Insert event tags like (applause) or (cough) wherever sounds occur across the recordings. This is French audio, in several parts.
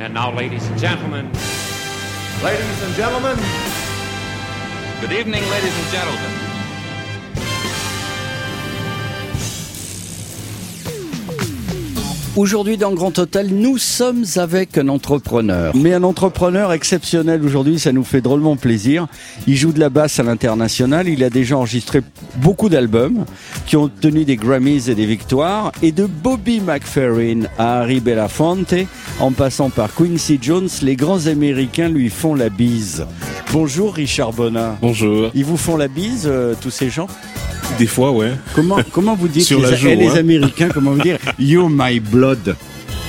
And now, ladies and gentlemen. Ladies and gentlemen. Good evening, ladies and gentlemen. Aujourd'hui dans Grand Total, nous sommes avec un entrepreneur. Mais un entrepreneur exceptionnel aujourd'hui, ça nous fait drôlement plaisir. Il joue de la basse à l'international, il a déjà enregistré beaucoup d'albums qui ont obtenu des Grammys et des victoires. Et de Bobby McFerrin à Harry Belafonte, en passant par Quincy Jones, les grands Américains lui font la bise. Bonjour Richard Bonnat. Bonjour. Ils vous font la bise, euh, tous ces gens? Des fois, ouais. Comment, comment vous dites (laughs) Sur les, la joue, les hein. Américains, comment vous dire (laughs) You're my blood.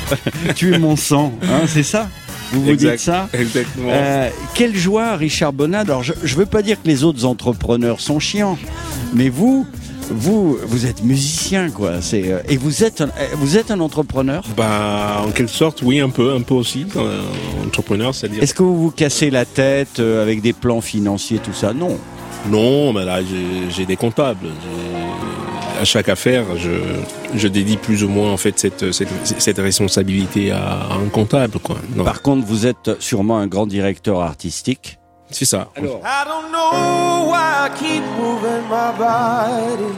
(laughs) tu es mon sang, hein, c'est ça Vous vous Exact. dites ça Exactement. Euh, Quelle joie, Richard Bonnat. Alors, je ne veux pas dire que les autres entrepreneurs sont chiants, mais vous, vous, vous êtes musicien, quoi. C'est euh, et vous êtes, un, euh, vous êtes un entrepreneur? Bah, en quelque sorte, oui, un peu, un peu aussi, euh, entrepreneur, c'est-à-dire. Est-ce que vous vous cassez la tête avec des plans financiers, tout ça? Non. Non, mais là, j'ai- j'ai des comptables. À chaque affaire, je, je dédie plus ou moins en fait cette, cette, cette responsabilité à, à un comptable, quoi. Non, Par contre, vous êtes sûrement un grand directeur artistique. c'est ça. Alors, I don't know why I keep moving my body.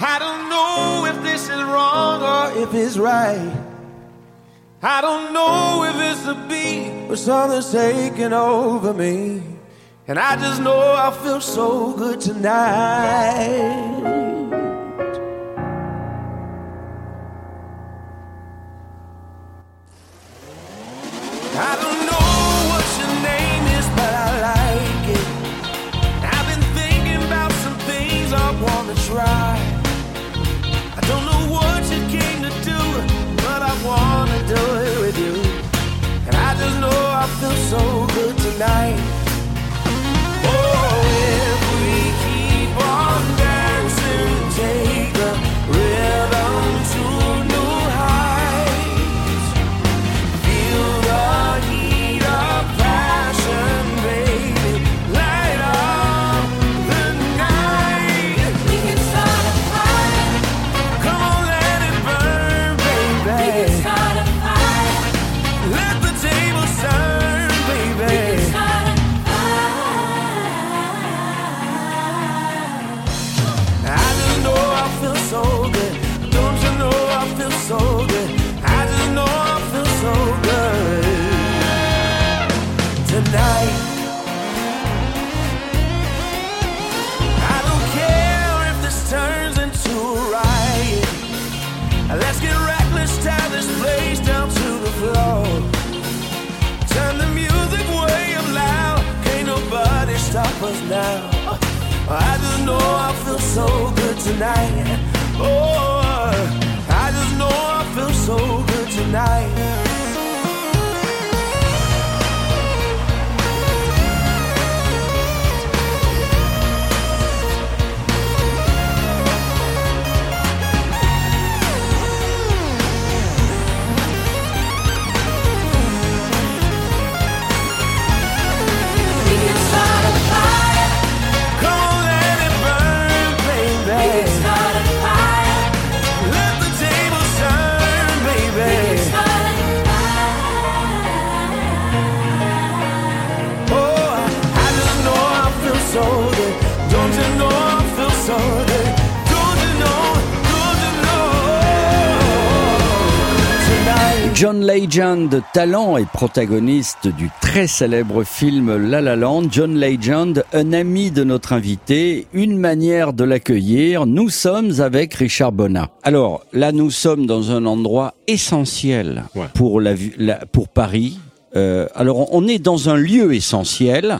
I don't know if this is wrong or if it's right. I don't know if it's the beat or something's taking over me. And I just know I feel so good tonight. I don't know so good tonight. Oh, I just know I feel so good tonight. John Legend, talent et protagoniste du très célèbre film La La Land. John Legend, un ami de notre invité, une manière de l'accueillir. Nous sommes avec Richard Bonnat. Alors là, nous sommes dans un endroit essentiel Ouais. pour la, pour Paris. Euh, alors on est dans un lieu essentiel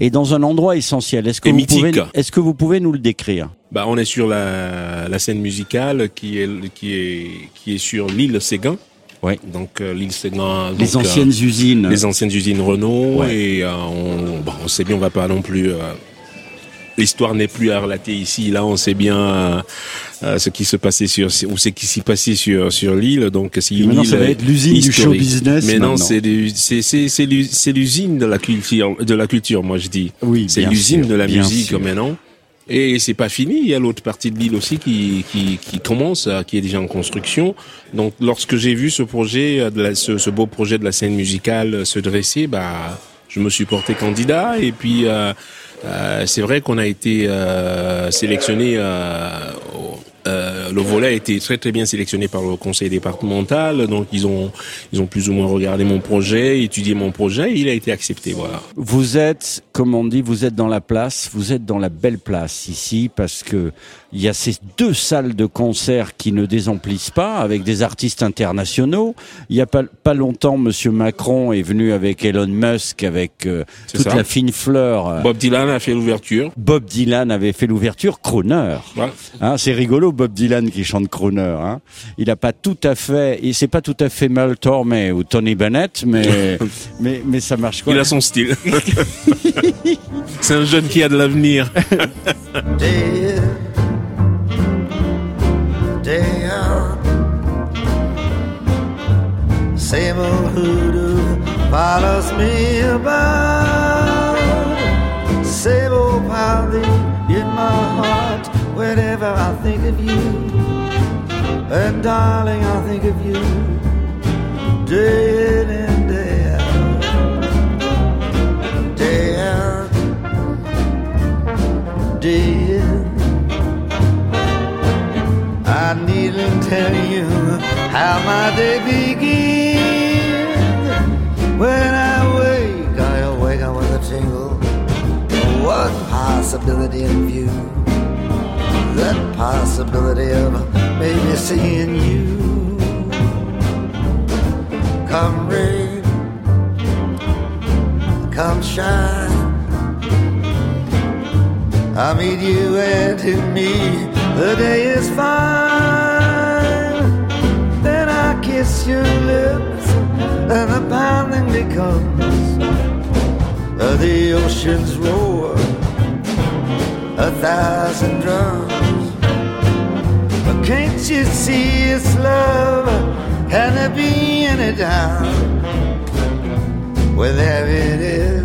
et dans un endroit essentiel. Est-ce que Et vous mythique. pouvez, est-ce que vous pouvez nous le décrire? Bah, on est sur la, la scène musicale qui est, qui est, qui est sur l'île Séguin. Oui. Donc, euh, l'île Séguin. Les donc, euh, anciennes usines. les anciennes usines Renault Ouais. et euh, on, bon, on sait bien on va pas non plus euh, l'histoire n'est plus à relater ici là on sait bien euh, euh, ce qui se passait sur ou ce qui s'y passait sur sur l'île donc c'est une maintenant, île ça va être l'usine du show business mais non c'est c'est c'est c'est l'us- c'est l'usine de la culture de la culture moi je dis Oui, c'est l'usine de la musique sûr. maintenant Et c'est pas fini, il y a l'autre partie de l'île aussi qui, qui, qui commence, euh, qui est déjà en construction. Donc lorsque j'ai vu ce projet, euh, ce beau projet de la scène musicale euh, se dresser, bah, je me suis porté candidat et puis euh, euh, c'est vrai qu'on a été euh, sélectionné. Euh, le volet a été très très bien sélectionné par le conseil départemental, donc ils ont ils ont plus ou moins regardé mon projet, étudié mon projet, et il a été accepté. Voilà. Vous êtes, comme on dit, vous êtes dans la place, vous êtes dans la belle place ici parce que il y a ces deux salles de concert qui ne désemplissent pas avec des artistes internationaux. Il y a pas, pas longtemps, Monsieur Macron est venu avec Elon Musk, avec euh, toute ça. la fine fleur. Bob Dylan a fait l'ouverture. Bob Dylan avait fait l'ouverture, Croner. Hein, c'est rigolo, Bob Dylan qui chante Croner. Hein. Il a pas tout à fait, et c'est pas tout à fait Mel Tormé ou Tony Bennett, mais (laughs) mais mais ça marche quoi? Il a son style. C'est un jeune qui a de l'avenir. day in, day out. Same old hoodoo follows me about. Same old pounding in my heart whenever I think of you. And darling, I think of you day in and day out. Day out day in. I needn't tell you how my day begins. When I wake, I wake with a tingle. One possibility in view. That possibility of maybe seeing you. Come rain, come shine. I meet you and to me the day is fine. Then I kiss your lips and the pounding becomes uh, the ocean's roar, a thousand drums. But can't you see it's love? Can there be any doubt? Well, there it is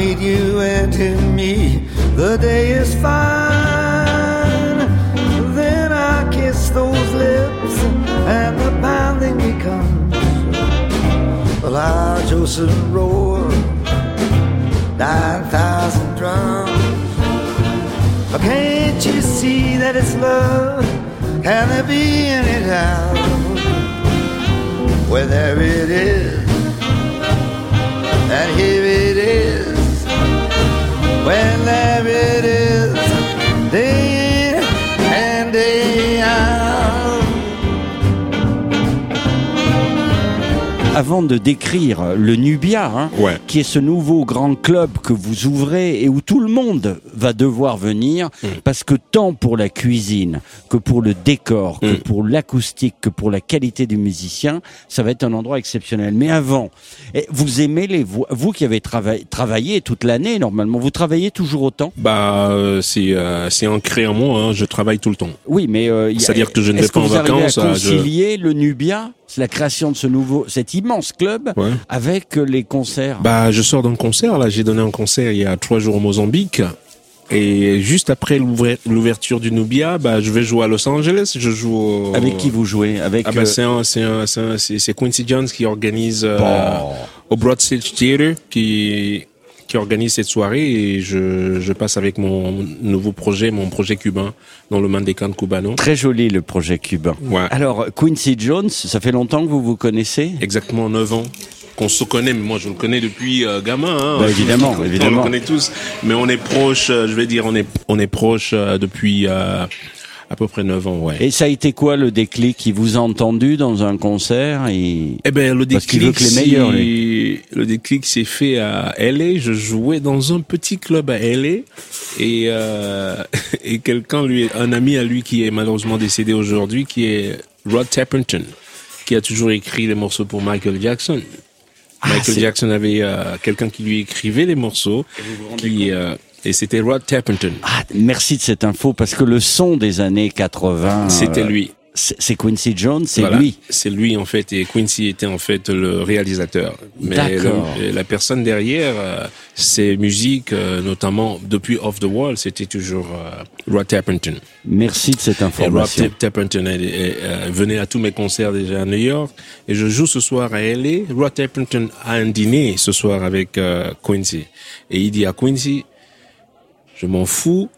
meet you and to me the day is fine. Then I kiss those lips and the pounding becomes a large ocean roar, nine thousand drums. But can't you see that it's love? Can there be any doubt? Well, there it is, and here. Well, there it is, day Avant de décrire le Nubia, hein, Ouais. qui est ce nouveau grand club que vous ouvrez et où tout le monde va devoir venir, Mm. parce que tant pour la cuisine que pour le décor, que Mm. pour l'acoustique, que pour la qualité du musicien, ça va être un endroit exceptionnel. Mais avant, eh, vous aimez les voix, vous qui avez travaillé, travaillé toute l'année normalement, vous travaillez toujours autant? Bah, euh, c'est euh, ancré en moi. Hein. Je travaille tout le temps. Oui, mais euh, C'est-à-dire que je ne est-ce vais pas en vous arrivez vacances, À je- concilier le Nubia, la création de ce nouveau, cet immense club, Ouais. avec euh, les concerts. Bah, je sors d'un concert. Là, j'ai donné un concert il y a trois jours au Mozambique. Et juste après l'ouverture du Nubia, bah, je vais jouer à Los Angeles. Je joue au... Avec qui vous jouez? Avec Ah bah, euh, c'est c'est c'est c'est- c'est Quincy Jones qui organise euh, Bon. au Broad Stage Theater qui qui organise cette soirée et je, je passe avec mon nouveau projet, mon projet cubain dans le Mandécan cubano. très joli le projet cubain. Ouais. Alors Quincy Jones, ça fait longtemps que vous vous connaissez? Exactement 9 ans qu'on se connaît, mais moi je le connais depuis euh, gamin. Hein. Bah, évidemment, on évidemment. le connaît tous, mais on est proche. euh, je vais dire, on est on est proche euh, depuis euh, À peu près 9 ans, ouais. Et ça a été quoi le déclic qui vous a entendu dans un concert et... Eh ben le Parce qu'il déclic, veut que les meilleurs, le déclic s'est fait à LA. Je jouais dans un petit club à LA et euh, (laughs) et quelqu'un lui, un ami à lui qui est malheureusement décédé aujourd'hui, qui est Rod Tapperton, qui a toujours écrit les morceaux pour Michael Jackson. Ah, Michael Jackson avait euh, quelqu'un qui lui écrivait les morceaux, qui euh, et c'était Rod Tapperton. Ah, merci de cette info parce que le son des années 80, C'était euh, lui. C'est Quincy Jones, c'est Voilà. lui. C'est lui en fait et Quincy était en fait le réalisateur. Mais le- la personne derrière, euh, ses musiques, euh, notamment depuis Off the Wall, c'était toujours euh, Rod Tapperton. Merci de cette Et Rod information. Tapperton elle- elle- elle venait à tous mes concerts déjà à New York et je joue ce soir à LA. Rod Tapperton a un dîner ce soir avec euh, Quincy et il dit à Quincy, je m'en fous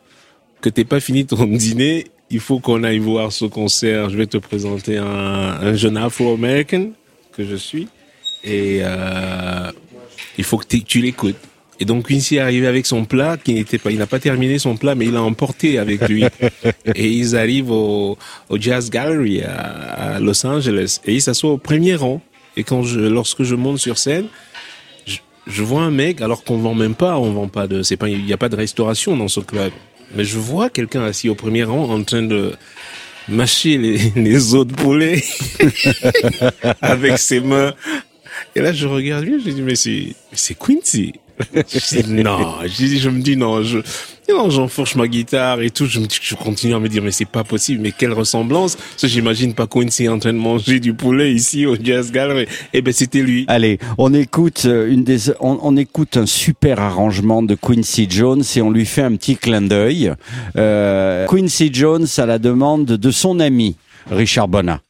que t'aies pas fini ton (laughs) dîner, il faut qu'on aille voir ce concert. Je vais te présenter un, un jeune Afro-Américain que je suis et euh, il faut que tu l'écoutes. Et donc Quincy est arrivé avec son plat qui n'était pas, il n'a pas terminé son plat, mais il l'a emporté avec lui. (laughs) et ils arrivent au, au Jazz Gallery à, à Los Angeles et il s'assoit au premier rang. Et quand je, lorsque je monte sur scène, je, vois un mec, alors qu'on vend même pas, on vend pas de, c'est pas, il n'y a pas de restauration dans ce club. Mais je vois quelqu'un assis au premier rang en train de mâcher les, (laughs) les os de (laughs) avec ses mains. Et là, je regarde lui, je dis, mais c'est, c'est Quincy. Non, je, je me dis, non, je, non, j'enfourche ma guitare et tout. Je me dis, je continue à me dire, mais c'est pas possible, mais quelle ressemblance. Parce que j'imagine pas Quincy en train de manger du poulet ici au Jazz Gallery. Eh ben, c'était lui. Allez, on écoute euh, une des, on, on écoute un super arrangement de Quincy Jones et on lui fait un petit clin d'œil. Euh, Quincy Jones à la demande de son ami Richard Bonnat.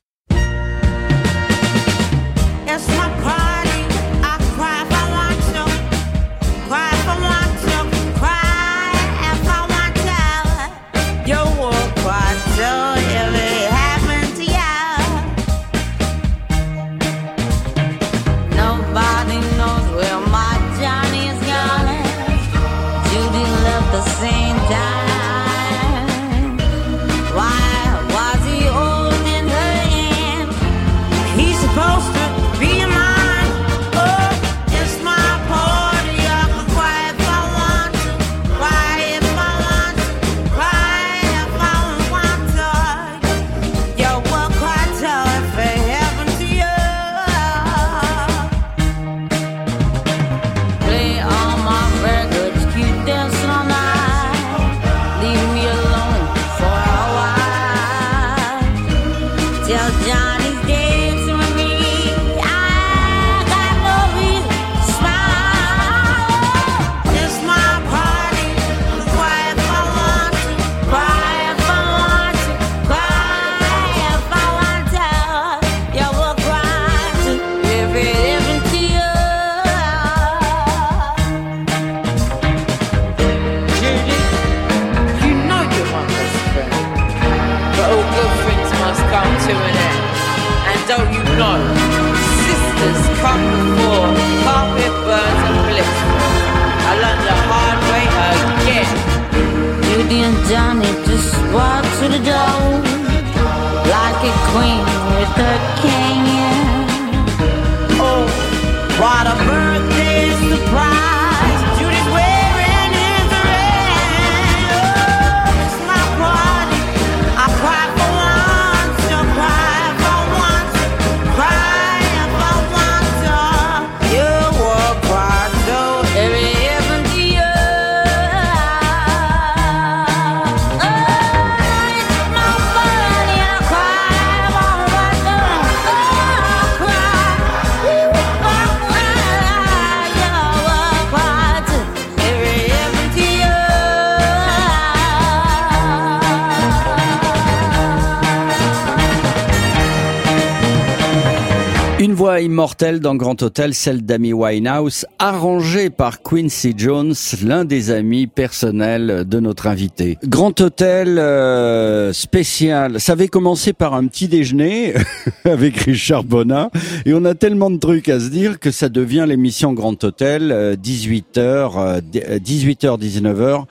Immortelle dans Grand Hôtel, celle d'Amy Winehouse, arrangée par Quincy Jones, l'un des amis personnels de notre invité. Grand Hôtel euh, spécial. Ça avait commencé par un petit déjeuner (laughs) avec Richard Bonnat et on a tellement de trucs à se dire que ça devient l'émission Grand Hôtel euh, 18h 18h 19h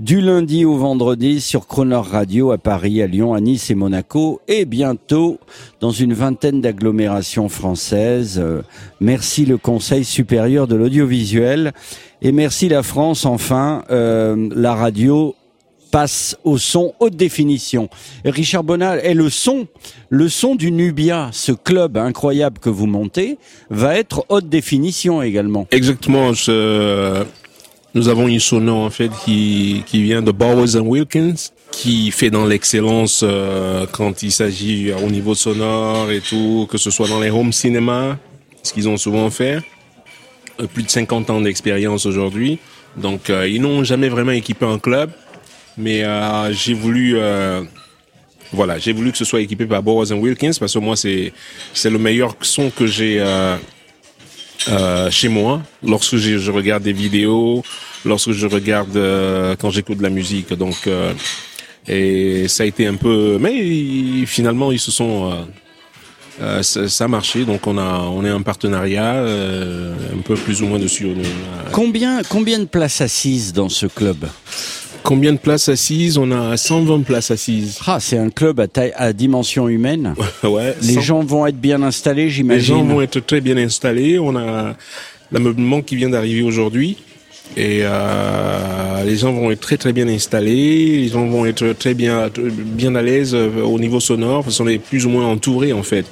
du lundi au vendredi sur Croner Radio à Paris, à Lyon, à Nice et Monaco et bientôt dans une vingtaine d'agglomérations françaises. Euh, merci le Conseil supérieur de l'audiovisuel et merci la France enfin euh, la radio passe au son haute définition. Richard Bonnat est le son, le son du Nubia, ce club incroyable que vous montez, va être haute définition également. Exactement. nous avons une sono en fait qui, qui vient de Bowers and Wilkins, qui fait dans l'excellence euh, quand il s'agit euh, au niveau sonore et tout, que ce soit dans les home cinéma, ce qu'ils ont souvent fait. Euh, plus de 50 ans d'expérience aujourd'hui. Donc euh, ils n'ont jamais vraiment équipé un club, mais euh, j'ai voulu euh, voilà, j'ai voulu que ce soit équipé par Bowers and Wilkins parce que moi c'est c'est le meilleur son que j'ai euh, chez moi lorsque je, je regarde des vidéos, lorsque je regarde euh, quand j'écoute de la musique. Donc euh, et ça a été un peu, mais finalement ils se sont euh, euh, ça, ça a marché, donc on a on est en partenariat euh, un peu plus ou moins dessus. Euh, Combien, combien de places assises dans ce club Combien de places assises On a 120 places assises. Ah, c'est un club à, taille, à dimension humaine. (laughs) ouais. Les 100 gens vont être bien installés, les j'imagine. gens vont être très bien installés. On a l'ameublement qui vient d'arriver aujourd'hui. Et euh, les gens vont être très très bien installés, les gens vont être très bien bien à l'aise euh, au niveau sonore parce qu'on est plus ou moins entouré en fait.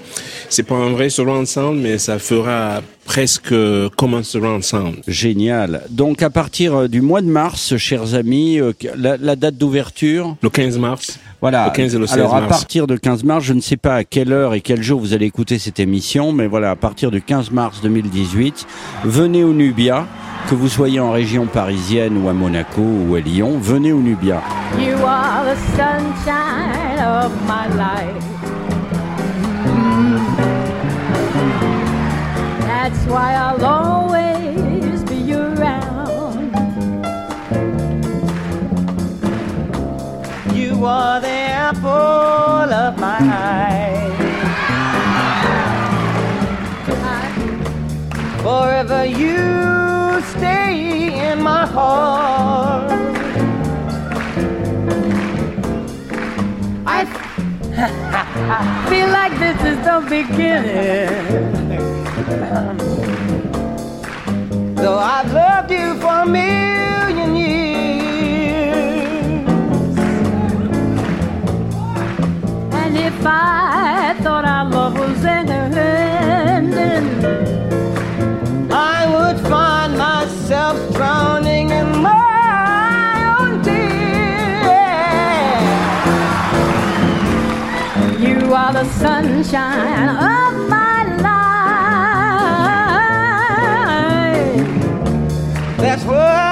C'est pas un vrai surround sound, mais ça fera presque comme un surround sound. Génial. Donc à partir euh, du mois de mars, chers amis, euh, la, la date d'ouverture, Le 15 mars. Voilà. Le 15 et le 16 Alors à partir de 15 mars, je ne sais pas à quelle heure et quel jour vous allez écouter cette émission, mais voilà, à partir du 15 mars 2018, venez au Nubia, que vous soyez en région parisienne ou à Monaco ou à Lyon, venez au Nubia. You are the sunshine of my life. That's why I'll always Are the apple of my eye. Forever you stay in my heart. I (laughs) feel like this is the beginning. (laughs) Though I've loved you for a And if I thought our love was ending, I would find myself drowning in my own tears. you are the sunshine of my life. That's why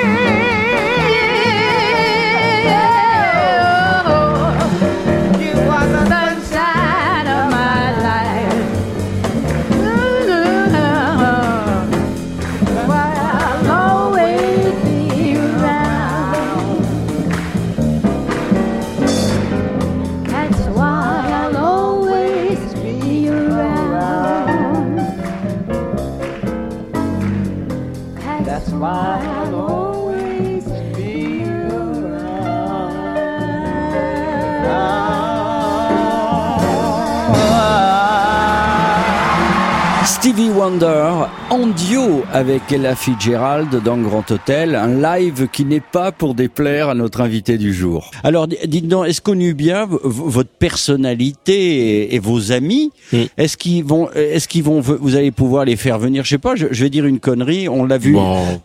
Wonder en duo avec Ella Fitzgerald dans Grand Hôtel, un live qui n'est pas pour déplaire à notre invité du jour. Alors dites donc, est-ce qu'on eut bien votre personnalité et, et vos amis Mm. Est-ce qu'ils vont, est-ce qu'ils vont, vous allez pouvoir les faire venir? Je sais pas, je, je vais dire une connerie. On l'a vu.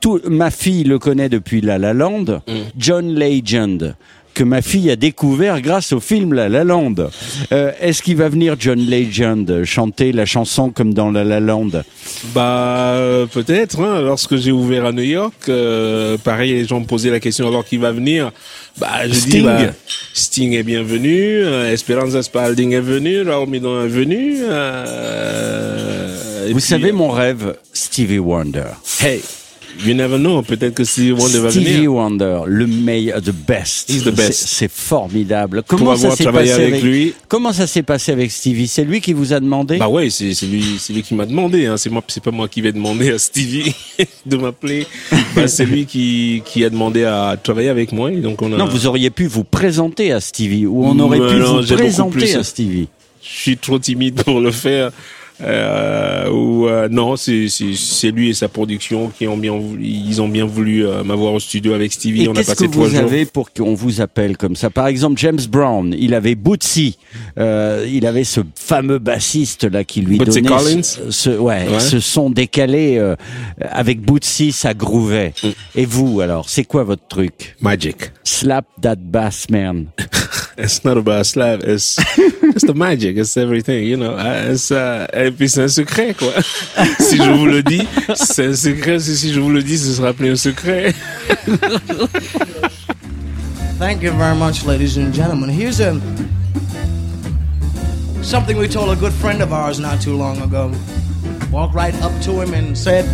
Tout, ma fille le connaît depuis La La Land. Mm. John Legend que ma fille a découvert grâce au film La La Land. Euh, Est-ce qu'il va venir John Legend chanter la chanson comme dans La La Land? Bah euh, peut-être. Hein, lorsque j'ai ouvert à New York, euh, pareil, les gens me posaient la question alors qui va venir. Bah je dis Sting. bah, Sting est bienvenu, Esperanza Spalding est venu, Raoul Midon est venu. Vous puis, savez mon rêve, Stevie Wonder. Hey, you never know. Peut-être que Stevie Wonder va Stevie venir. Wonder, le meilleur, the best. He's the best. C'est- formidable. Comment Pour ça s'est passé avec lui. Comment ça s'est passé avec Stevie? C'est lui qui vous a demandé? Bah ouais, c'est lui, c'est lui qui m'a demandé. Hein. C'est moi, c'est pas moi qui vais demander à Stevie (laughs) de m'appeler. Bah, c'est lui qui qui a demandé à travailler avec moi. Et donc on a. Non, vous auriez pu vous présenter à Stevie ou on aurait Mais pu non, vous présenter à Stevie. Je suis trop timide pour le faire. Euh, ou euh, non, c'est c'est c'est lui et sa production qui ont bien voulu, ils ont bien voulu euh, m'avoir au studio avec Stevie. Et on a qu'est-ce passé que trois vous jours. avez pour qu'on vous appelle comme ça? Par exemple, James Brown, il avait Bootsy, euh, il avait ce fameux bassiste là qui lui Bootsy donnait Collins? ce, ce- ouais, Ouais. ce son décalé euh, avec Bootsy, ça grouvait. Mm. Et vous alors, c'est quoi votre truc? Magic. Slap that bass man. (laughs) It's not about slap. It's (laughs) it's the magic. It's everything. You know. It's, uh, et puis c'est un secret quoi. (laughs) si je vous le dis, c'est un secret. Si si je vous le dis, ce sera plus un secret. (laughs) Thank you very much, ladies and gentlemen. Here's a something we told a good friend of ours not too long ago. Walked right up to him and said,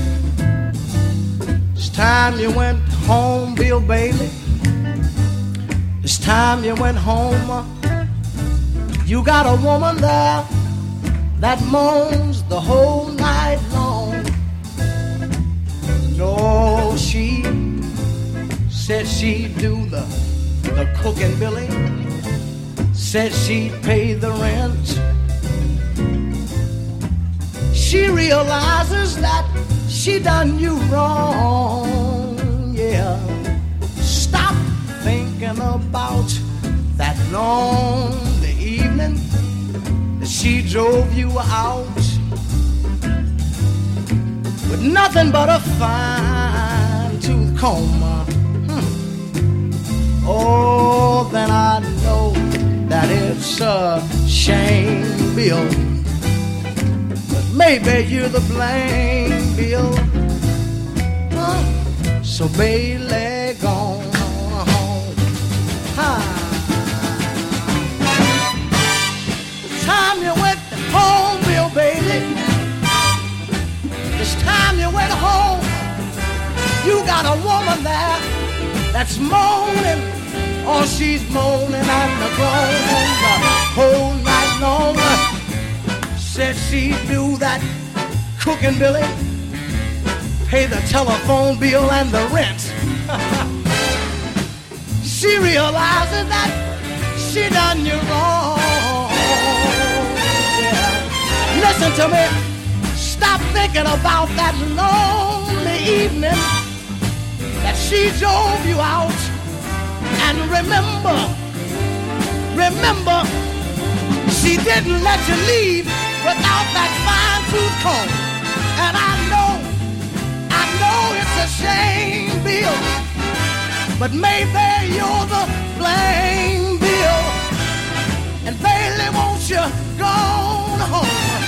"It's time you went home, Bill Bailey. Time you went home. You got a woman there that moans the whole night long. No, she said she'd do the the cooking, Billy. Said she'd pay the rent. She realizes that she done you wrong. Yeah. About that lonely evening that she drove you out with nothing but a fine tooth comb. Hmm. Oh, then I know that it's a shame, Bill. But maybe you're the blame, Bill. Huh? So Bailey, gone. Ha. Time you went home, Bill, baby. This time you went home, you got a woman there that's moaning. Oh, she's moaning and the groaning the whole night long. Said she'd do that cooking, Billy. Pay the telephone bill and the rent. She realizes that she done you wrong. Yeah. Listen to me. Stop thinking about that lonely evening that she drove you out. And remember, remember, she didn't let you leave without that fine tooth comb. And I know, I know it's a shame, Bill, but maybe you're the blame, Bill. And Bailey, won't you go on home?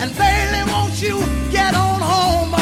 And Bailey, won't you get on home,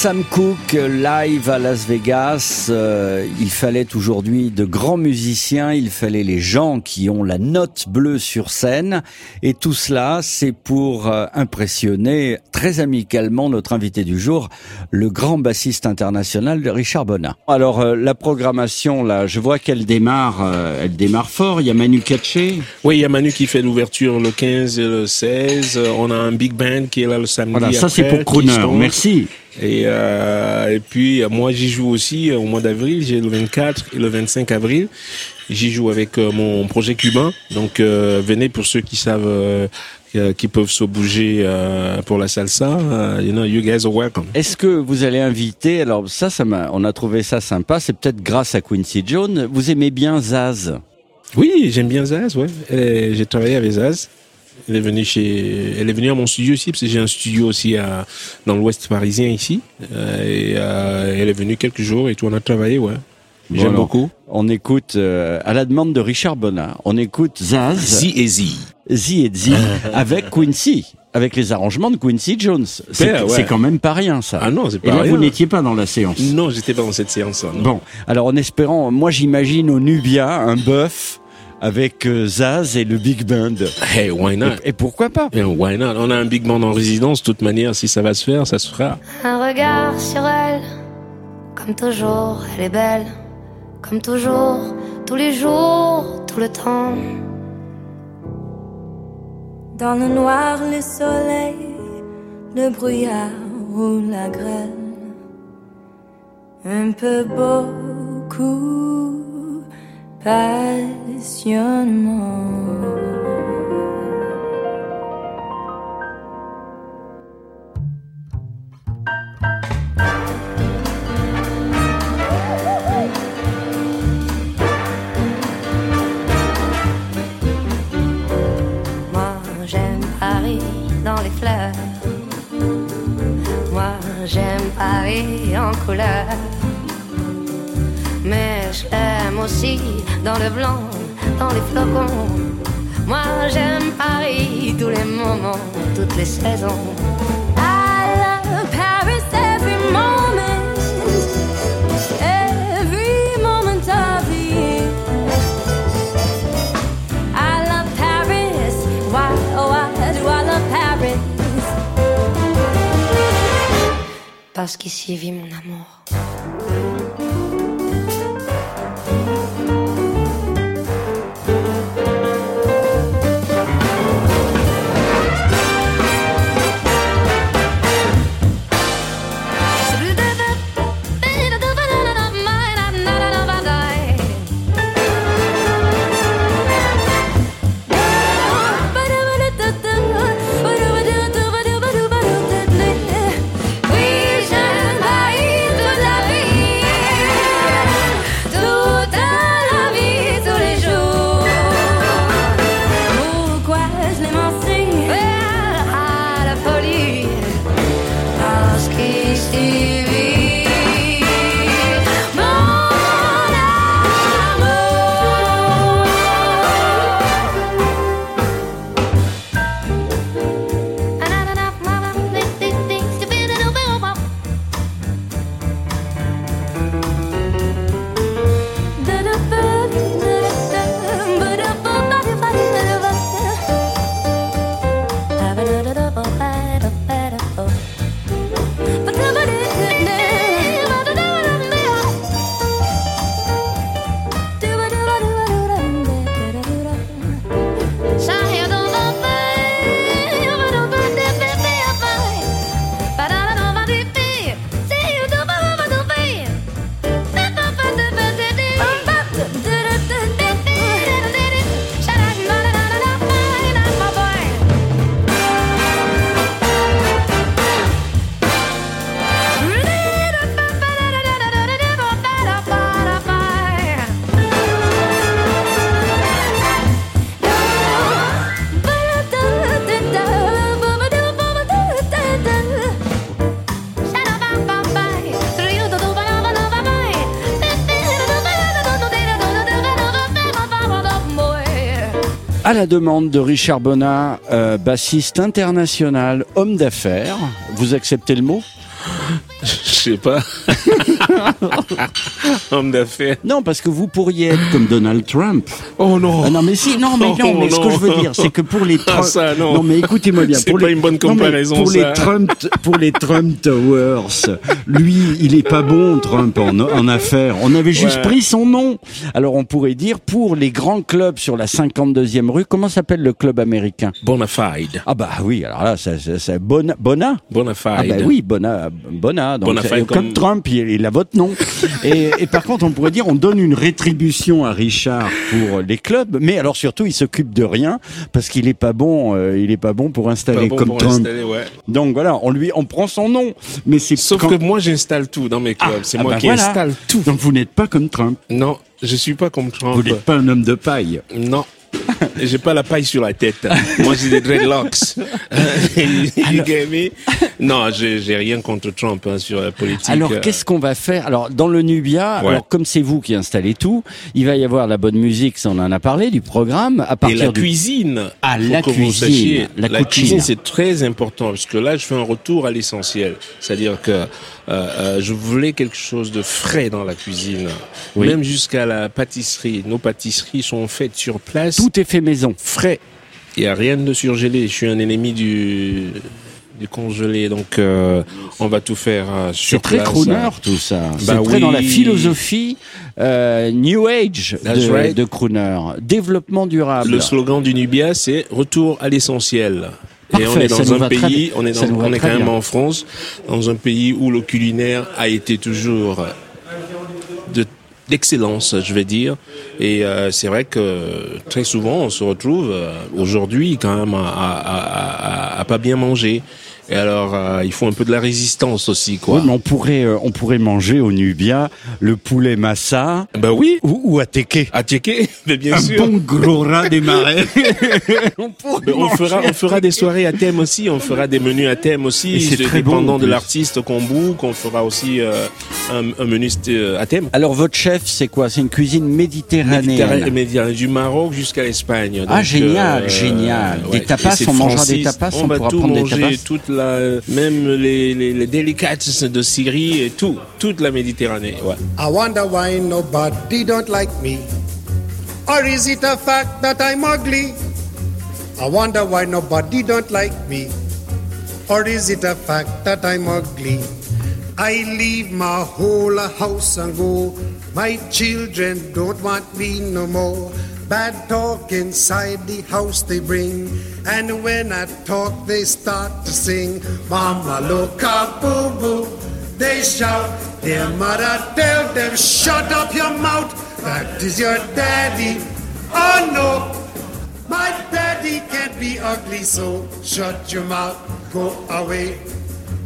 Sam Cooke live à Las Vegas. Euh, il fallait aujourd'hui de grands musiciens, il fallait les gens qui ont la note bleue sur scène. Et tout cela, c'est pour euh, impressionner très amicalement notre invité du jour, le grand bassiste international de Richard Bonin. Alors euh, la programmation, là, je vois qu'elle démarre, euh, elle démarre fort. Il y a Manu Katché. Oui, il y a Manu qui fait l'ouverture le 15 et le 16. On a un big band qui est là le samedi. Voilà, ça c'est pour Crooner. Merci. Et, euh, et puis moi j'y joue aussi euh, au mois d'avril, j'ai le 24 et le 25 avril. J'y joue avec euh, mon projet cubain. Donc euh, venez pour ceux qui savent euh, euh, qui peuvent se bouger euh, pour la salsa. You know, you guys are welcome. Est-ce que vous allez inviter Alors ça, ça m'a, on a trouvé ça sympa. C'est peut-être grâce à Quincy Jones. Vous aimez bien Zaz? Oui, j'aime bien Zaz, ouais. J'ai travaillé avec Zaz. Elle est venue chez, elle est venue à mon studio aussi parce que j'ai un studio aussi à, dans l'Ouest parisien ici. Euh, et euh, elle est venue quelques jours et tout. On a travaillé, ouais. J'aime beaucoup. On écoute euh, à la demande de Richard Bonnat. On écoute Zaz, Z et Z. Z et Z (laughs) avec Quincy, avec les arrangements de Quincy Jones. C'est ouais. quand même pas rien ça. Ah non, c'est Et pas là, rien. vous n'étiez pas dans la séance. Non, j'étais pas dans cette séance. non. Bon, alors en espérant, moi j'imagine au Nubia un bœuf avec euh, Zaz et le big band. Hey, why not? Et, et pourquoi pas? Why not? On a un big band en résidence. De toute manière, si ça va se faire, ça se fera. Un regard sur elle, comme toujours, elle est belle, comme toujours, tous les jours, tout le temps. Dans le noir, le soleil, le brouillard ou la grêle. Un peu beaucoup, passionnément. Moi j'aime Paris dans les fleurs. Moi j'aime Paris en couleur. Mais je l'aime aussi dans le blanc, dans les flocons. Moi j'aime Paris tous les moments, toutes les saisons. I love Paris every moment, every moment of the year. I love Paris, why, oh why do I love Paris? Parce qu'ici vit mon amour. La demande de Richard Bonnat, euh, bassiste international, homme d'affaires, vous acceptez le mot? Je sais pas. (laughs) (laughs) Homme d'affaires. Non, parce que vous pourriez être comme Donald Trump. Oh non. Ah non, mais si, non, mais non, Oh, mais ce que non. je veux dire, c'est que pour les Ah, Trump, ça, non. mais écoutez-moi bien, (laughs) C'est pas les, une bonne non, comparaison, pour ça. les Trump, pour les Trump Towers, lui, il est pas bon, Trump, en, en affaires. On avait juste Ouais. pris son nom. Alors on pourrait dire pour les grands clubs sur la 52e rue, comment s'appelle le club américain? Bonafide. Ah bah oui, alors là, c'est- Bona, Bona? Bonafide. Ah bah oui, Bona, Bona. Donc Bonafide comme Trump, il, il a nom. et, et par contre, on pourrait dire, on donne une rétribution à Richard pour les clubs, mais alors surtout, il s'occupe de rien parce qu'il est pas bon. euh, il est pas bon pour installer bon comme pour Trump. installer, ouais. Donc voilà, on lui, on prend son nom, mais c'est Sauf quand- que moi, j'installe tout dans mes clubs. c'est Ah moi bah qui voilà. installe tout. Donc vous n'êtes pas comme Trump. Non, je suis pas comme Trump. Vous n'êtes pas un homme de paille. Non. (laughs) J'ai pas la paille sur la tête. Moi, j'ai des dreadlocks. (laughs) You get me? Non, j'ai rien contre Trump hein, sur la politique. Alors euh. qu'est-ce qu'on va faire? Alors dans le Nubia, Ouais. alors comme c'est vous qui installez tout, il va y avoir la bonne musique, ça on en a parlé du programme à Et partir la du cuisine. Ah, la que vous cuisine, sachiez, la la, cuisine, c'est très important parce que là, je fais un retour à l'essentiel. C'est-à-dire que euh, euh, je voulais quelque chose de frais dans la cuisine, Oui. même jusqu'à la pâtisserie. Nos pâtisseries sont faites sur place, tout est fait maison. frais. Il y a rien de surgelé. Je suis un ennemi du du congelé, donc euh, on va tout faire euh, sur C'est très place. crooner tout ça. c'est Bah très oui. dans la philosophie euh, New Age de, right. de crooner. Développement durable. Le slogan du Nubia, c'est retour à l'essentiel. Parfait, et on est dans un pays, on est, dans- on est quand même bien. en France, dans un pays où le culinaire a été toujours d'excellence, je vais dire. Et euh, c'est vrai que très souvent, on se retrouve euh, aujourd'hui quand même à, à, pas bien manger. Et alors, euh, il faut un peu de la résistance aussi, quoi. Oui, mais on pourrait, euh, on pourrait manger au Nubia le poulet massa Ben oui, ou, ou ateke. à checker, mais bien Un sûr. bon gros rat des marais. (laughs) on pourrait Mais on fera, on fera des soirées à thème aussi, on fera des menus à thème aussi, c'est très bon, dépendant en de l'artiste qu'on book, on fera aussi euh, un, un menu euh, à thème. Alors votre chef, c'est quoi? C'est une cuisine méditerranéenne. Méditerranée- méditerranée, du Maroc jusqu'à l'Espagne. Ah, génial, génial. Des tapas, on mangera des tapas, on, on va pourra tout prendre des manger, tapas. toute la, même les, les, délicates de Syrie et tout, toute la Méditerranée. Ouais. I wonder why nobody don't like me. Or is it a fact that I'm ugly? I wonder why nobody don't like me. Or is it a fact that I'm ugly? I leave my whole house and go. My children don't want me no more. Bad talk inside the house they bring. And when I talk, they start to sing. Mama, look up, boo boo. They shout. Their mother tell them, shut up your mouth. That is your daddy. Oh no, my daddy can't be ugly, so shut your mouth, go away.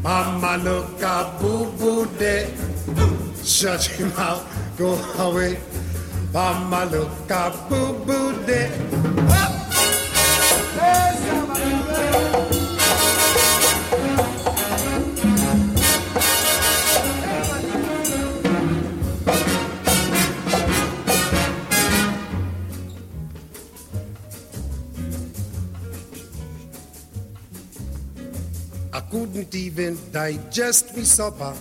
Mama, look up, boo boo there. (laughs) Shut your mouth, go away. Mamaluca boo boo day, I couldn't even digest me supper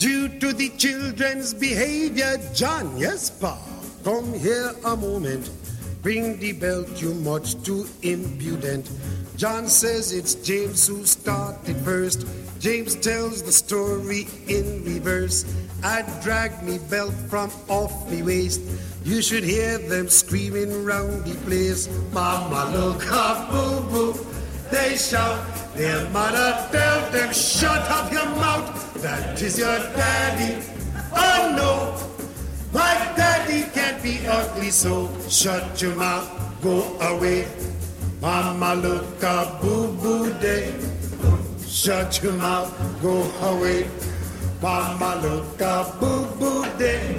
due to the children's behavior. John, yes, pa, come here a moment. Ring the bell, you much too impudent. John says it's James who started first. James tells the story in reverse. I drag me belt from off me waist. You should hear them screaming round the place. Mama, look up, boo boo. They shout, their mother tell them, shut up your mouth. That is your daddy. Oh no, my daddy can't be ugly, so shut your mouth, go away. Mama, look up, boo boo day. Shut your mouth, go away. Mama, look up, boo boo day.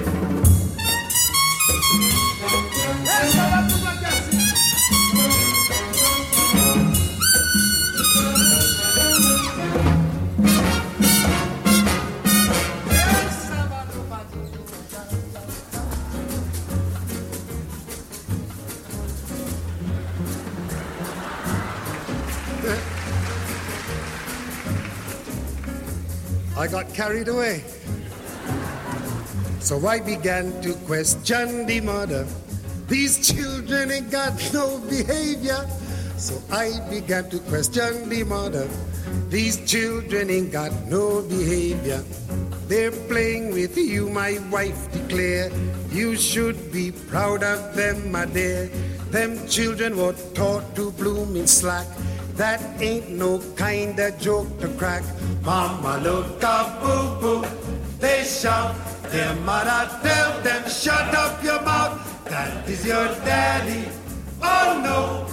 I got carried away. So I began to question the mother. These children ain't got no behavior. So I began to question the mother. These children ain't got no behavior. They're playing with you, my wife declare. You should be proud of them, my dear. Them children were taught to bloom in slack. That ain't no kind of joke to crack. Mama, look up, boo boo. They shout. Their mother tell them, shut up your mouth. That is your daddy. Oh no.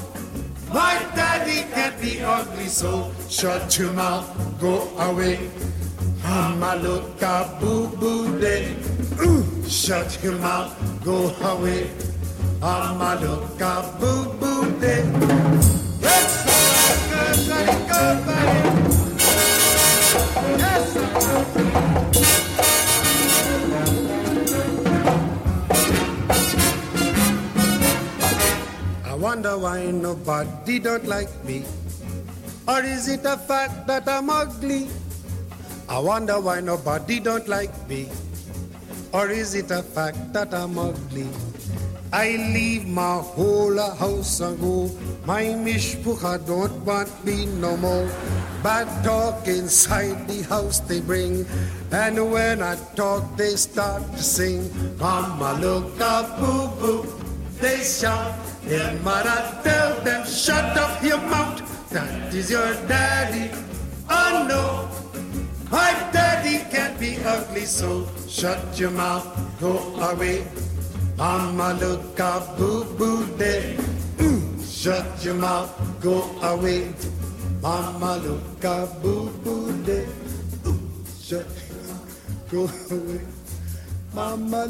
My daddy can't be ugly, so shut your mouth, go away. Mama look a boo boo day. Ooh, shut your mouth, go away. Mama look a boo boo day. Yes, wonder why nobody don't like me. Or is it a fact that I'm ugly? I wonder why nobody don't like me. Or is it a fact that I'm ugly? I leave my whole house and go. My mishpucha don't want me no more. Bad talk inside the house they bring. And when I talk, they start to sing. Mama look up, boo boo. They shout. Their mother tell them, shut up your mouth. That is your daddy. Oh no. My daddy can't be ugly, so shut your mouth, go away. Mama up, boo boo day. Mm, Shut your mouth, go away. Mama up, boo boo day. Ooh, Shut go away. Mama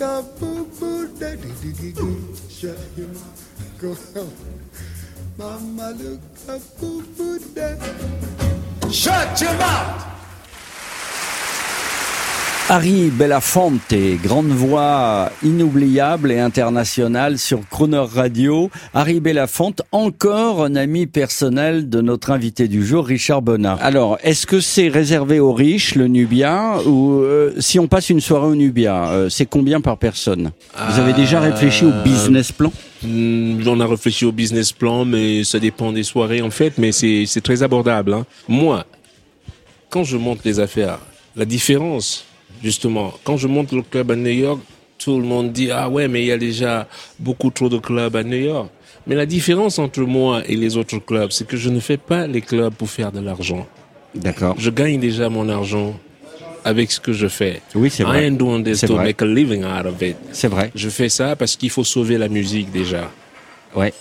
up, boo boo day. Dee. Shut your mouth, go away. Mama up, boo boo day. Shut your mouth. Harry Belafonte, grande voix inoubliable et internationale sur Croner Radio. Harry Belafonte, encore un ami personnel de notre invité du jour, Richard Bonnat. Alors, est-ce que c'est réservé aux riches, le Nubia, ou euh, si on passe une soirée au Nubia, euh, c'est combien par personne? Vous avez déjà réfléchi au business plan? Hmm, On a réfléchi au business plan, mais ça dépend des soirées en fait, mais c'est c'est très abordable. hein. Moi, quand je monte les affaires, la différence, justement, quand je monte le club à New York, tout le monde dit ah ouais, mais il y a déjà beaucoup trop de clubs à New York. Mais la différence entre moi et les autres clubs, c'est que je ne fais pas les clubs pour faire de l'argent. D'accord. Je gagne déjà mon argent avec ce que je fais. Oui, c'est I vrai. ain't doing this to vrai. make a living out of it. C'est vrai. Je fais ça parce qu'il faut sauver la musique déjà. Ouais.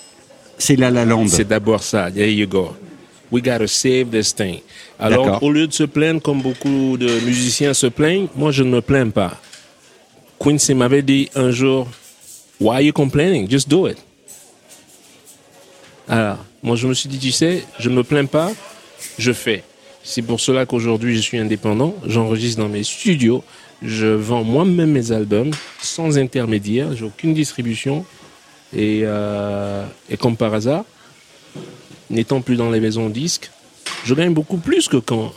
C'est La La Land. C'est d'abord ça. There you go. We gotta save this thing. Alors, au lieu de se plaindre comme beaucoup de musiciens se plaignent, moi je ne me plains pas. Quincy m'avait dit un jour, Why are you complaining? Just do it. Alors, moi je me suis dit, tu sais, je ne me plains pas, je fais. C'est pour cela qu'aujourd'hui je suis indépendant, j'enregistre dans mes studios, je vends moi-même mes albums sans intermédiaire, j'ai aucune distribution. Et, euh, et comme par hasard, n'étant plus dans les maisons disques, je gagne beaucoup plus que quand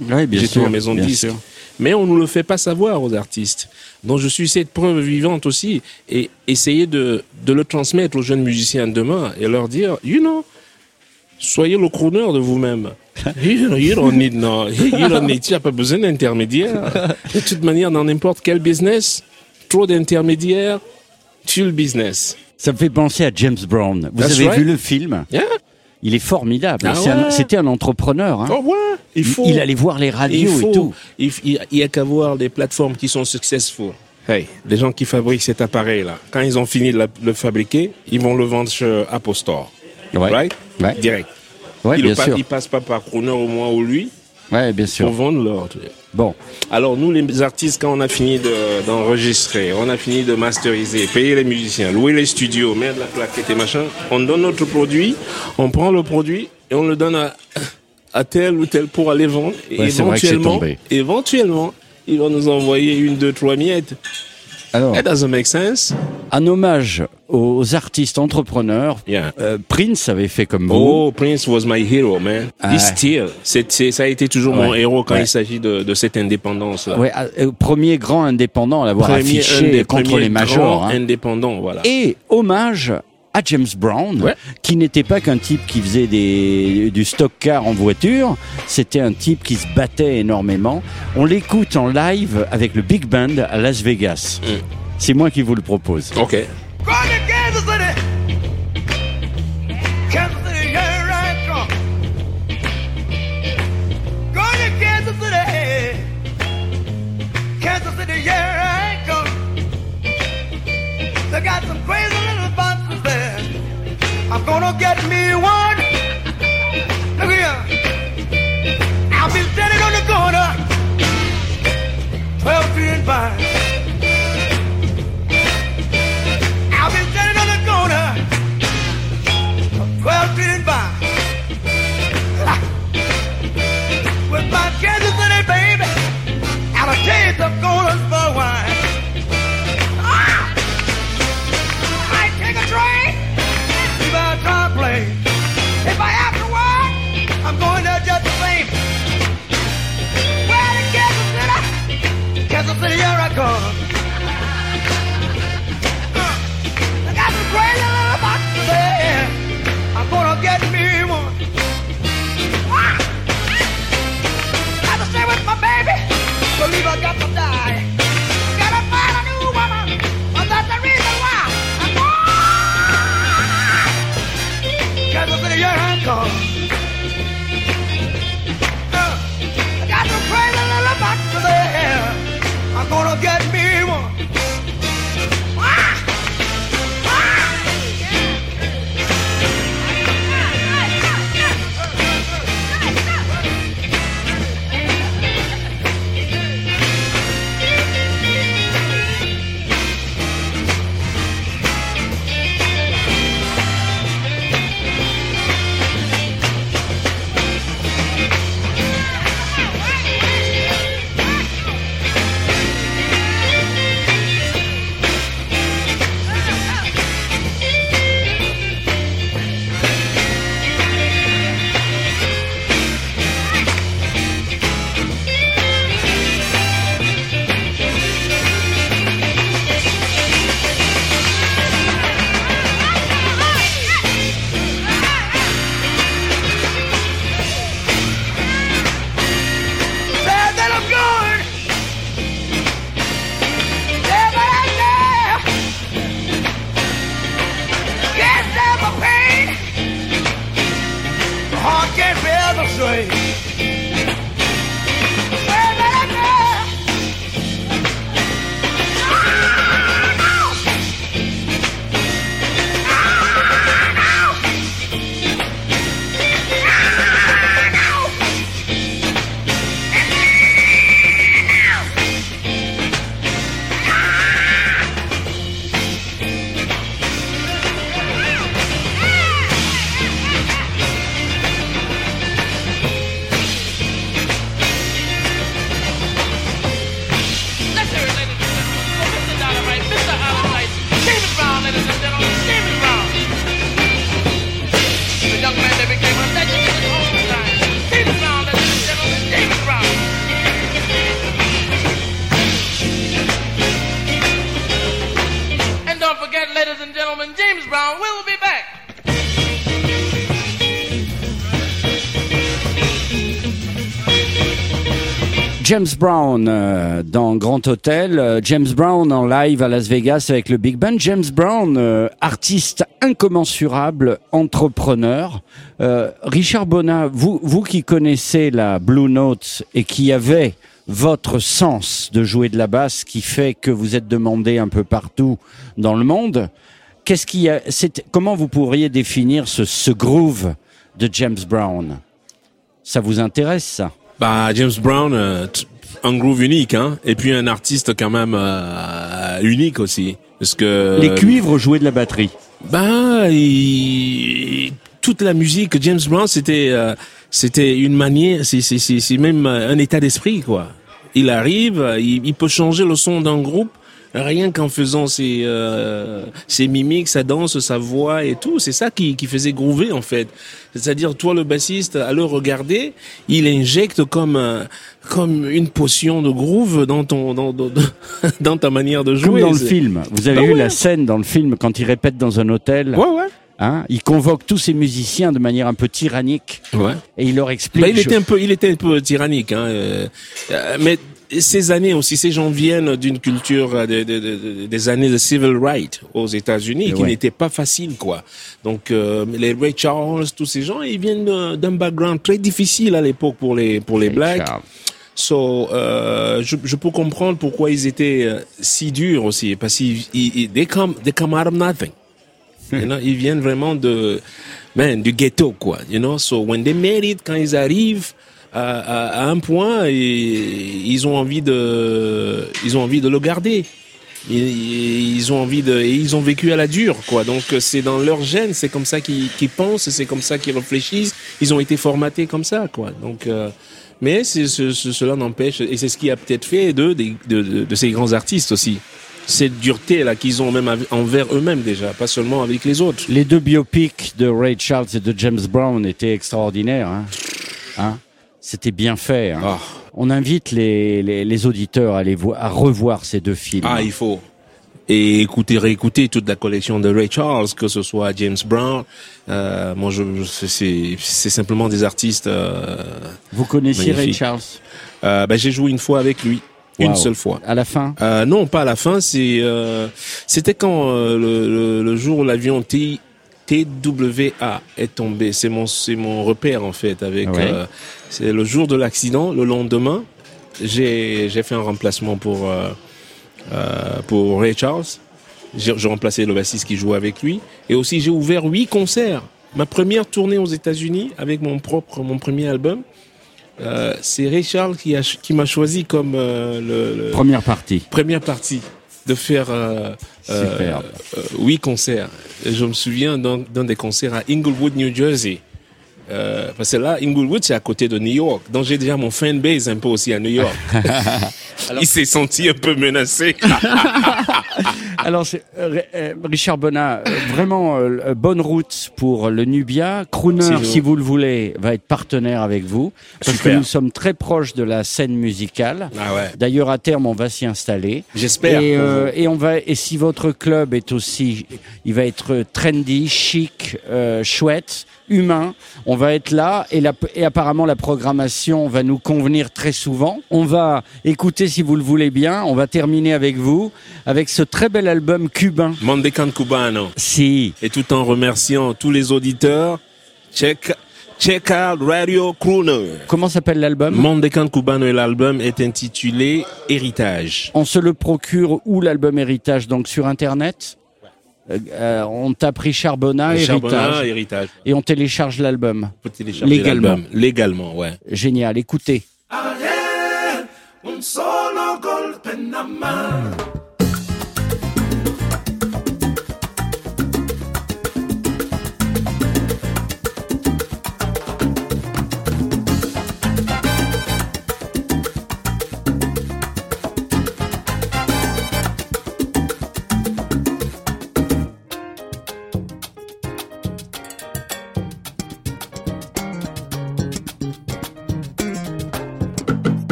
bien j'étais en maison disques. sûr. Mais on ne le fait pas savoir aux artistes. Donc je suis cette preuve vivante aussi et essayer de, de le transmettre aux jeunes musiciens de demain et leur dire, you know, soyez le crooner de vous-même. (laughs) You, you don't need no, you don't need, tu n'as pas besoin d'intermédiaire. De toute manière, dans n'importe quel business, trop d'intermédiaires, tue le business. Ça me fait penser à James Brown. Vous That's avez right. vu le film? Yeah. Il est formidable. Ah ouais. C'était un entrepreneur. hein. Oh ouais, il faut. Il allait voir les radios il faut, et tout. Il, f- il- il y a qu'à voir des plateformes qui sont successful. Hey, les gens qui fabriquent cet appareil-là, quand ils ont fini de le fabriquer, ils vont le vendre chez Apple Store. Ouais. Right? Direct. Ils, bien le pa- sûr. ils passent pas par Crooner au moins ou lui Ouais, bien sûr. pour vendre leur. Bon, Alors nous, les artistes, quand on a fini de- d'enregistrer, on a fini de masteriser, payer les musiciens, louer les studios, mettre la plaquette et machin, on donne notre produit, on prend le produit et on le donne à, à tel ou tel pour aller vendre. Et Ouais, vrai que éventuellement, tombé. éventuellement, il va nous envoyer une, deux, trois miettes. Alors, That doesn't make sense. un hommage aux artistes entrepreneurs. Yeah. euh, Prince avait fait comme vous. Oh, Prince was my hero, man. Ah. He's still. C'est, ça a été toujours mon héros quand Ouais. il s'agit de, de cette indépendance-là. Ouais, euh, premier grand indépendant à l'avoir affiché contre les majors. grands hein. indépendants, voilà. Et hommage à James Brown, Ouais. qui n'était pas qu'un type qui faisait des, du stock car en voiture, c'était un type qui se battait énormément. On l'écoute en live avec le Big Band à Las Vegas. Mm. C'est moi qui vous le propose. Ok. James Brown euh, dans Grand Hôtel, euh, James Brown en live à Las Vegas avec le Big Band, James Brown, euh, artiste incommensurable, entrepreneur. Richard Bonnat, vous, vous qui connaissez la Blue Note et qui avez votre sens de jouer de la basse qui fait que vous êtes demandé un peu partout dans le monde, qu'est-ce qui comment vous pourriez définir ce, ce groove de James Brown? Ça vous intéresse ça? Bah, James Brown, euh, un groove unique, hein. Et puis un artiste quand même euh, unique aussi. Parce que... Les cuivres jouaient de la batterie. Il- toute la musique, James Brown, c'était euh, c'était une manière, c'est c'est c'est c'est même un état d'esprit quoi. Il arrive, il, il peut changer le son d'un groupe rien qu'en faisant ses, euh, ses mimiques, sa danse, sa voix et tout. C'est ça qui, qui faisait groover en fait. C'est-à-dire toi le bassiste, à le regarder, il injecte comme un- comme une potion de groove dans ton dans, dans, (laughs) dans ta manière de Comme jouer. dans le film. Vous avez Bah vu ouais. la scène dans le film quand il répète dans un hôtel. Ouais ouais. Hein, il convoque tous ses musiciens de manière un peu tyrannique Ouais. et il leur explique. Bah, il était un peu, il était un peu tyrannique, hein, euh, euh, mais ces années aussi, ces gens viennent d'une culture euh, de- de- de- des années de civil rights aux États-Unis, Et qui ouais. n'était pas facile, quoi. Donc euh, les Ray Charles, tous ces gens, ils viennent d'un- background très difficile à l'époque pour les pour les blacks. Charles. So, euh, je, je peux comprendre pourquoi ils étaient euh, si durs aussi, parce qu'ils ils, ils- they come, they come out of nothing. You know, ils viennent vraiment de, man, du ghetto, quoi. You know, so when they made it, quand ils arrivent à, à, à un point, et, ils ont envie de, ils ont envie de le garder. Ils, ont envie de, et ils ont vécu à la dure, quoi. Donc c'est dans leur gène, c'est comme ça qu'ils pensent, c'est comme ça qu'ils réfléchissent. Ils ont été formatés comme ça, quoi. Donc, euh, mais ce- cela n'empêche, et c'est ce qui a peut-être fait des- de, de, de ces grands artistes aussi. Cette dureté là qu'ils ont même envers eux-mêmes déjà, pas seulement avec les autres. Les deux biopics de Ray Charles et de James Brown étaient extraordinaires. Hein Hein? C'était bien fait. hein. Ah. On invite les, les, les auditeurs à, vo- à revoir ces deux films. Ah, il faut. Et écouter, réécouter toute la collection de Ray Charles, que ce soit James Brown. Euh, moi, je, je- c'est, c'est simplement des artistes. Euh, Vous connaissiez Ray. Charles? Euh, ben, j'ai joué une fois avec lui, une seule fois. À la fin? Euh, non, pas à la fin. C'est, euh, c'était quand le, le, le jour où l'avion T, TWA est tombé. C'est mon, c'est mon repère en fait. Avec, Ouais. euh, c'est le jour de l'accident. Le lendemain, j'ai, j'ai fait un remplacement pour euh, euh, pour Ray Charles. J'ai, j'ai remplacé le bassiste qui jouait avec lui. Et aussi, j'ai ouvert huit concerts. Ma première tournée aux États-Unis avec mon propre, mon premier album. Euh, c'est Ray Charles qui, a, qui m'a choisi comme euh, le, le- Première partie. première partie de faire euh, euh, euh, huit concerts. Et je me souviens d'un des concerts à Inglewood, New Jersey. Euh, parce que là, Inglewood, c'est à côté de New York. Donc j'ai déjà mon fanbase un peu aussi à New York. (laughs) (laughs) Il s'est senti un peu menacé. (laughs) (laughs) Alors, euh, euh, Richard Bonnat, euh, vraiment euh, bonne route pour le Nubia. Crooner, si vous le voulez, va être partenaire avec vous. Parce Super. que nous sommes très proches de la scène musicale. Ah ouais. D'ailleurs, à terme, on va s'y installer. J'espère. Et, euh, et on va et si votre club est aussi, il va être trendy, chic, euh, chouette, humain. On va être là et, la, et apparemment la programmation va nous convenir très souvent. On va écouter si vous le voulez bien. On va terminer avec vous avec ce très bel album cubain. Mondecan Cubano. Si. Et tout en remerciant tous les auditeurs, check, check out Radio Crooner. Comment s'appelle l'album? Mondecan Cubano et l'album est intitulé Héritage. On se le procure où l'album Héritage? Donc sur internet? Euh, euh, on tape Richard Bonnat, Richard Héritage, Héritage. et on télécharge l'album. Légalement. l'album. Légalement, ouais. Génial, écoutez. Un solo golpe nada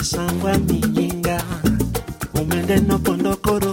esangwa minyinga umende nopondokoro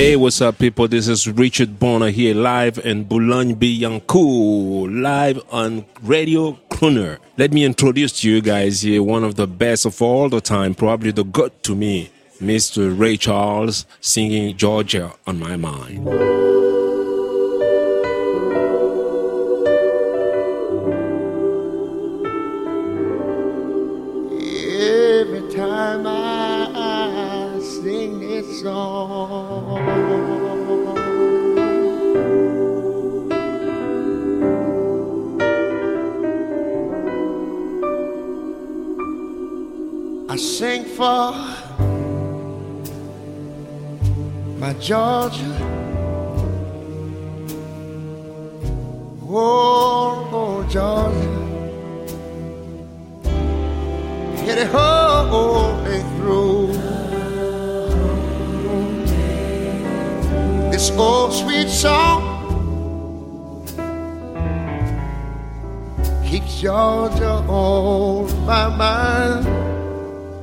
Hey, what's up, people? This is Richard Bonner here, live in Boulogne Billancourt, live on Radio Crooner. Let me introduce to you guys here one of the best of all the time, probably the good to me, Mr. Ray Charles, singing Georgia on my mind. for my Georgia. Oh, oh, Georgia. get it all day through. This old sweet song keeps Georgia on my mind.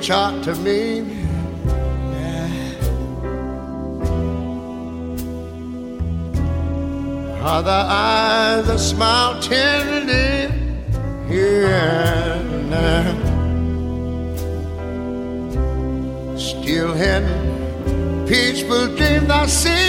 reach out to me. Are the eyes that smile tenderly here and there. Still in peaceful dreams I see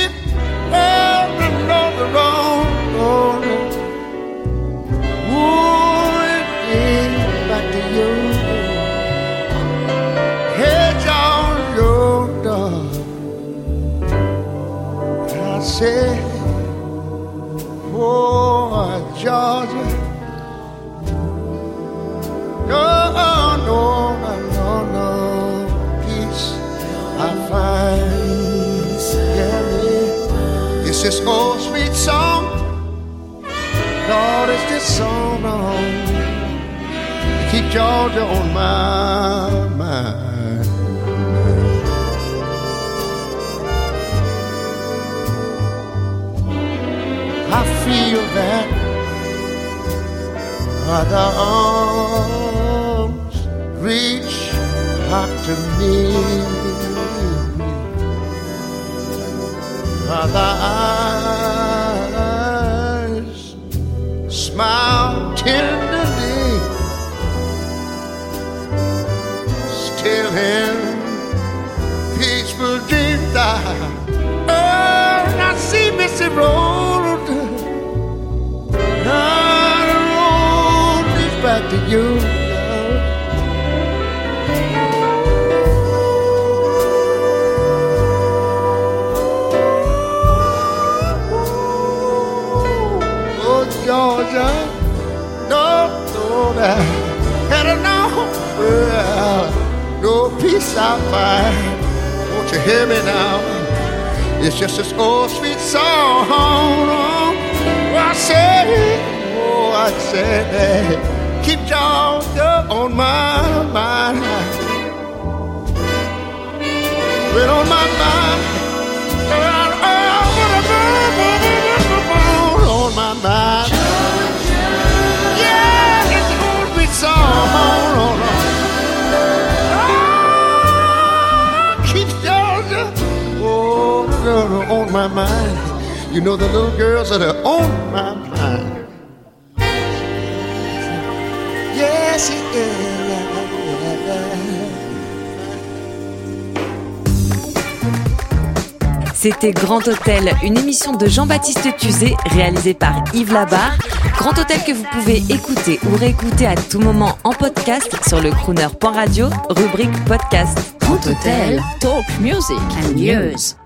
Georgia on my mind. I feel that other arms reach out to me. Other eyes Road. Now the road leads back to you. Oh, Georgia, no, no, that, and I know, well, no peace I find. Won't you hear me now? It's just this old song. Oh, I said, oh, I said, keep Georgia on my mind. Well, on my mind. My mind. You know the little girls that are on my mind. Yes, yeah. C'était Grand Hôtel, une émission de Jean-Baptiste Tuzet réalisée par Yves Labarre. Grand Hôtel que vous pouvez écouter ou réécouter à tout moment en podcast sur le crooner.radio, rubrique podcast. Grand Hôtel, talk music and news.